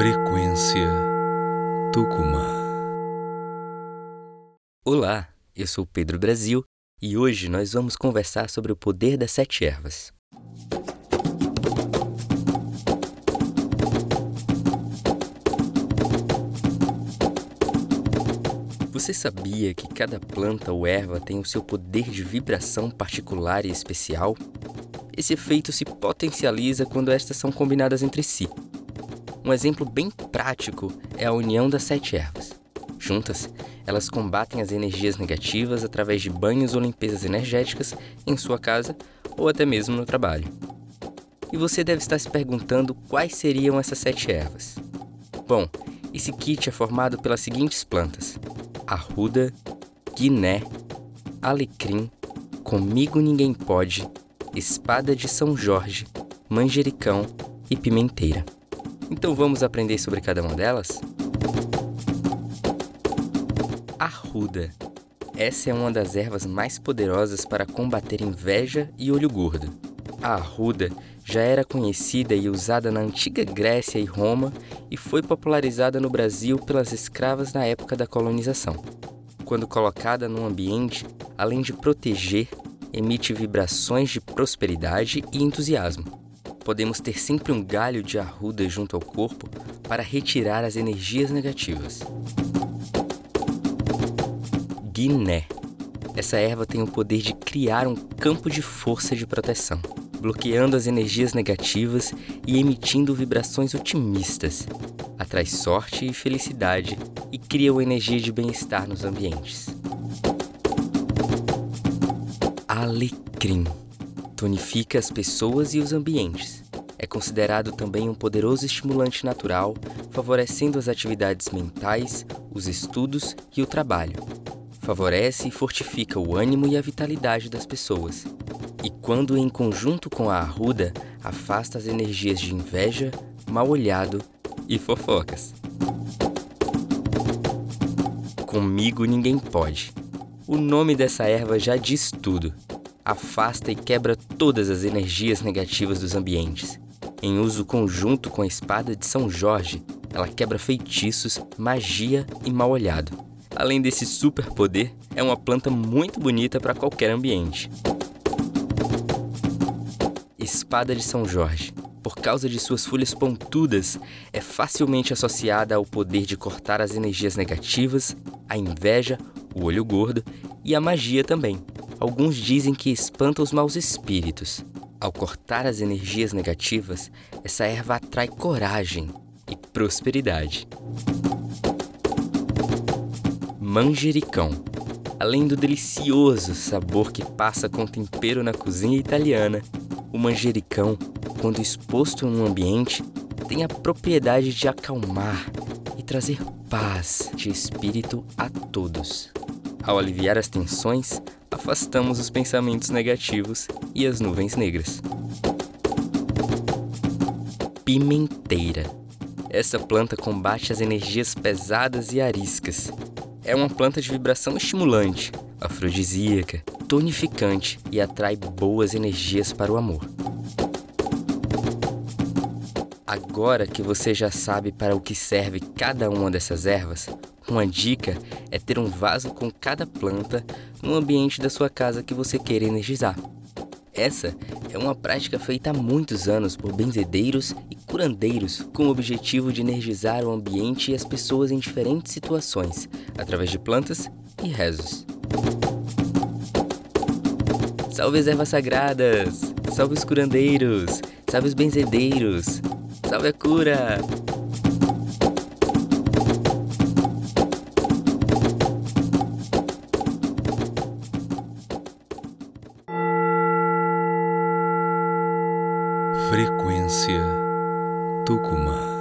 Frequência Tucumã. Olá, eu sou Pedro Brasil e hoje nós vamos conversar sobre o poder das sete ervas. Você sabia que cada planta ou erva tem o seu poder de vibração particular e especial? Esse efeito se potencializa quando estas são combinadas entre si. Um exemplo bem prático é a união das sete ervas. Juntas, elas combatem as energias negativas através de banhos ou limpezas energéticas em sua casa ou até mesmo no trabalho. E você deve estar se perguntando quais seriam essas sete ervas. Bom, esse kit é formado pelas seguintes plantas: arruda, guiné, alecrim, comigo ninguém pode, espada de São Jorge, manjericão e pimenteira. Então vamos aprender sobre cada uma delas? Arruda. Essa é uma das ervas mais poderosas para combater inveja e olho gordo. A arruda já era conhecida e usada na antiga Grécia e Roma e foi popularizada no Brasil pelas escravas na época da colonização. Quando colocada num ambiente, além de proteger, emite vibrações de prosperidade e entusiasmo podemos ter sempre um galho de arruda junto ao corpo para retirar as energias negativas. Guiné. Essa erva tem o poder de criar um campo de força de proteção, bloqueando as energias negativas e emitindo vibrações otimistas. Atrai sorte e felicidade e cria uma energia de bem-estar nos ambientes. Alecrim tonifica as pessoas e os ambientes. É considerado também um poderoso estimulante natural, favorecendo as atividades mentais, os estudos e o trabalho. Favorece e fortifica o ânimo e a vitalidade das pessoas. E quando em conjunto com a arruda, afasta as energias de inveja, mal-olhado e fofocas. Comigo ninguém pode. O nome dessa erva já diz tudo afasta e quebra todas as energias negativas dos ambientes. Em uso conjunto com a espada de São Jorge, ela quebra feitiços, magia e mal olhado. Além desse superpoder, é uma planta muito bonita para qualquer ambiente. Espada de São Jorge. Por causa de suas folhas pontudas, é facilmente associada ao poder de cortar as energias negativas, a inveja, o olho gordo e a magia também. Alguns dizem que espanta os maus espíritos. Ao cortar as energias negativas, essa erva atrai coragem e prosperidade. Manjericão. Além do delicioso sabor que passa com tempero na cozinha italiana, o manjericão, quando exposto em um ambiente, tem a propriedade de acalmar e trazer paz de espírito a todos. Ao aliviar as tensões, afastamos os pensamentos negativos e as nuvens negras. Pimenteira. Essa planta combate as energias pesadas e ariscas. É uma planta de vibração estimulante, afrodisíaca, tonificante e atrai boas energias para o amor. Agora que você já sabe para o que serve cada uma dessas ervas, uma dica é ter um vaso com cada planta no ambiente da sua casa que você queira energizar. Essa é uma prática feita há muitos anos por benzedeiros e curandeiros com o objetivo de energizar o ambiente e as pessoas em diferentes situações, através de plantas e rezos. Salve as ervas sagradas! Salve os curandeiros! Salve os benzedeiros! Salve a cura! Frequência Tucumã.